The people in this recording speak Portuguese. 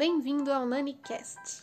bem-vindo ao NaniCast.